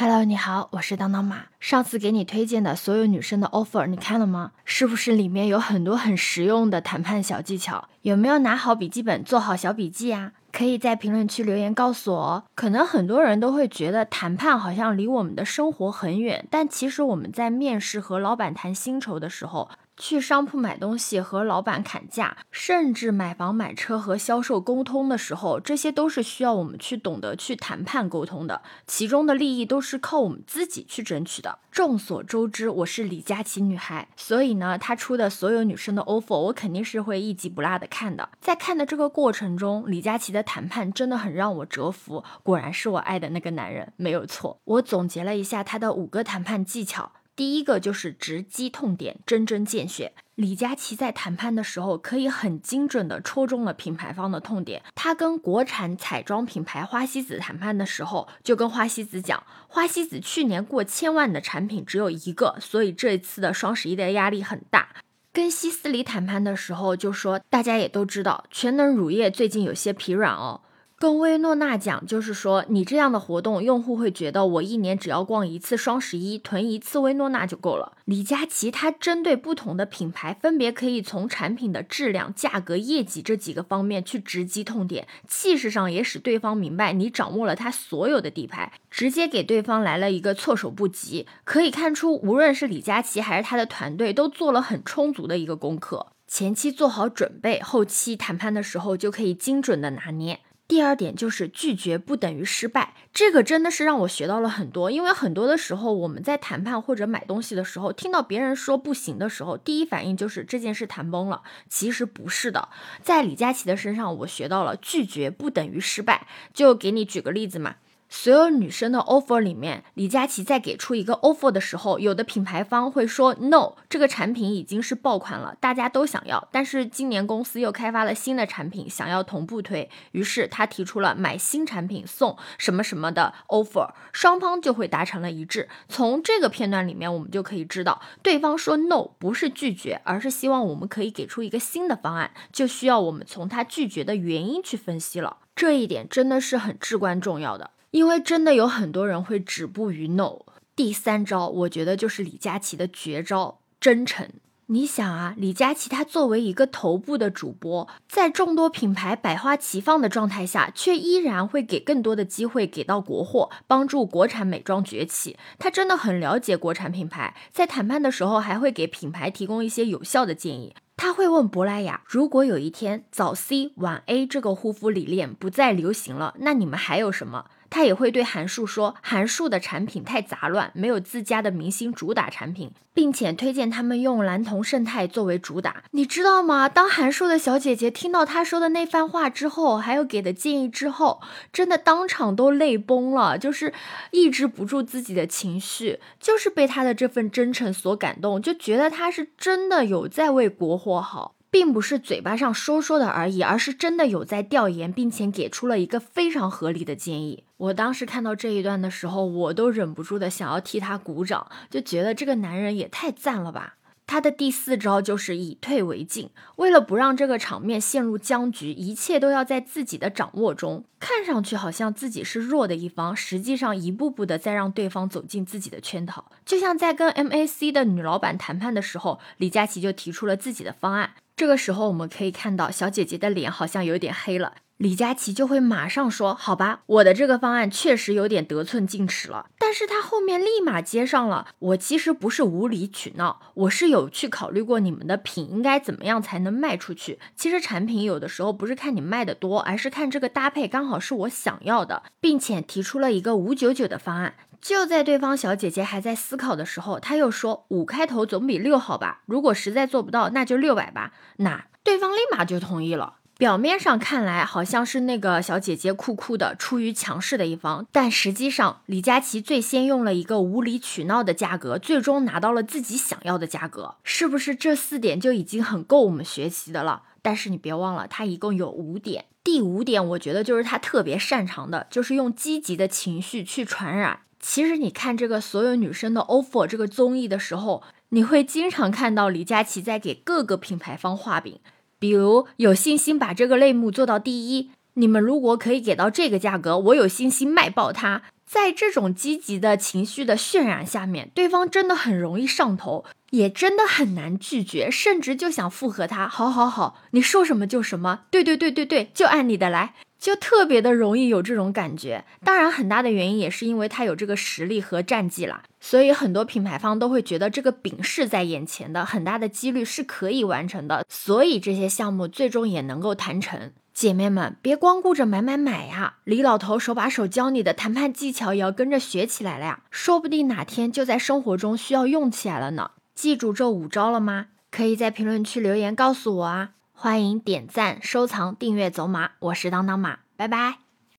Hello，你好，我是当当马。上次给你推荐的所有女生的 offer，你看了吗？是不是里面有很多很实用的谈判小技巧？有没有拿好笔记本做好小笔记啊？可以在评论区留言告诉我哦。可能很多人都会觉得谈判好像离我们的生活很远，但其实我们在面试和老板谈薪酬的时候。去商铺买东西和老板砍价，甚至买房买车和销售沟通的时候，这些都是需要我们去懂得去谈判沟通的，其中的利益都是靠我们自己去争取的。众所周知，我是李佳琦女孩，所以呢，他出的所有女生的 offer，我肯定是会一集不落的看的。在看的这个过程中，李佳琦的谈判真的很让我折服，果然是我爱的那个男人，没有错。我总结了一下他的五个谈判技巧。第一个就是直击痛点，针针见血。李佳琦在谈判的时候，可以很精准的戳中了品牌方的痛点。他跟国产彩妆品牌花西子谈判的时候，就跟花西子讲，花西子去年过千万的产品只有一个，所以这一次的双十一的压力很大。跟希思黎谈判的时候，就说大家也都知道，全能乳液最近有些疲软哦。跟薇诺娜讲，就是说你这样的活动，用户会觉得我一年只要逛一次双十一，囤一次薇诺娜就够了。李佳琦他针对不同的品牌，分别可以从产品的质量、价格、业绩这几个方面去直击痛点，气势上也使对方明白你掌握了他所有的底牌，直接给对方来了一个措手不及。可以看出，无论是李佳琦还是他的团队，都做了很充足的一个功课，前期做好准备，后期谈判的时候就可以精准的拿捏。第二点就是拒绝不等于失败，这个真的是让我学到了很多。因为很多的时候，我们在谈判或者买东西的时候，听到别人说不行的时候，第一反应就是这件事谈崩了。其实不是的，在李佳琦的身上，我学到了拒绝不等于失败。就给你举个例子嘛。所有女生的 offer 里面，李佳琦在给出一个 offer 的时候，有的品牌方会说 no，这个产品已经是爆款了，大家都想要。但是今年公司又开发了新的产品，想要同步推，于是他提出了买新产品送什么什么的 offer，双方就会达成了一致。从这个片段里面，我们就可以知道，对方说 no 不是拒绝，而是希望我们可以给出一个新的方案，就需要我们从他拒绝的原因去分析了。这一点真的是很至关重要的。因为真的有很多人会止步于 no。第三招，我觉得就是李佳琦的绝招——真诚。你想啊，李佳琦他作为一个头部的主播，在众多品牌百花齐放的状态下，却依然会给更多的机会给到国货，帮助国产美妆崛起。他真的很了解国产品牌，在谈判的时候还会给品牌提供一些有效的建议。他会问珀莱雅，如果有一天早 C 晚 A 这个护肤理念不再流行了，那你们还有什么？他也会对韩束说，韩束的产品太杂乱，没有自家的明星主打产品，并且推荐他们用蓝铜胜肽作为主打。你知道吗？当韩束的小姐姐听到他说的那番话之后，还有给的建议之后，真的当场都泪崩了，就是抑制不住自己的情绪，就是被他的这份真诚所感动，就觉得他是真的有在为国货好。并不是嘴巴上说说的而已，而是真的有在调研，并且给出了一个非常合理的建议。我当时看到这一段的时候，我都忍不住的想要替他鼓掌，就觉得这个男人也太赞了吧。他的第四招就是以退为进，为了不让这个场面陷入僵局，一切都要在自己的掌握中。看上去好像自己是弱的一方，实际上一步步的在让对方走进自己的圈套。就像在跟 MAC 的女老板谈判的时候，李佳琦就提出了自己的方案。这个时候我们可以看到小姐姐的脸好像有点黑了，李佳琦就会马上说：“好吧，我的这个方案确实有点得寸进尺了。”但是他后面立马接上了：“我其实不是无理取闹，我是有去考虑过你们的品应该怎么样才能卖出去。其实产品有的时候不是看你卖的多，而是看这个搭配刚好是我想要的，并且提出了一个五九九的方案。”就在对方小姐姐还在思考的时候，他又说五开头总比六好吧？如果实在做不到，那就六百吧。那对方立马就同意了。表面上看来好像是那个小姐姐酷酷的，出于强势的一方，但实际上李佳琦最先用了一个无理取闹的价格，最终拿到了自己想要的价格。是不是这四点就已经很够我们学习的了？但是你别忘了，他一共有五点。第五点，我觉得就是他特别擅长的，就是用积极的情绪去传染。其实你看这个所有女生的 offer 这个综艺的时候，你会经常看到李佳琦在给各个品牌方画饼，比如有信心把这个类目做到第一，你们如果可以给到这个价格，我有信心卖爆它。在这种积极的情绪的渲染下面，对方真的很容易上头，也真的很难拒绝，甚至就想附和他。好好好，你说什么就什么，对对对对对，就按你的来，就特别的容易有这种感觉。当然，很大的原因也是因为他有这个实力和战绩啦，所以很多品牌方都会觉得这个饼是在眼前的，很大的几率是可以完成的，所以这些项目最终也能够谈成。姐妹们，别光顾着买买买呀！李老头手把手教你的谈判技巧也要跟着学起来了呀，说不定哪天就在生活中需要用起来了呢。记住这五招了吗？可以在评论区留言告诉我啊！欢迎点赞、收藏、订阅走马，我是当当马，拜拜。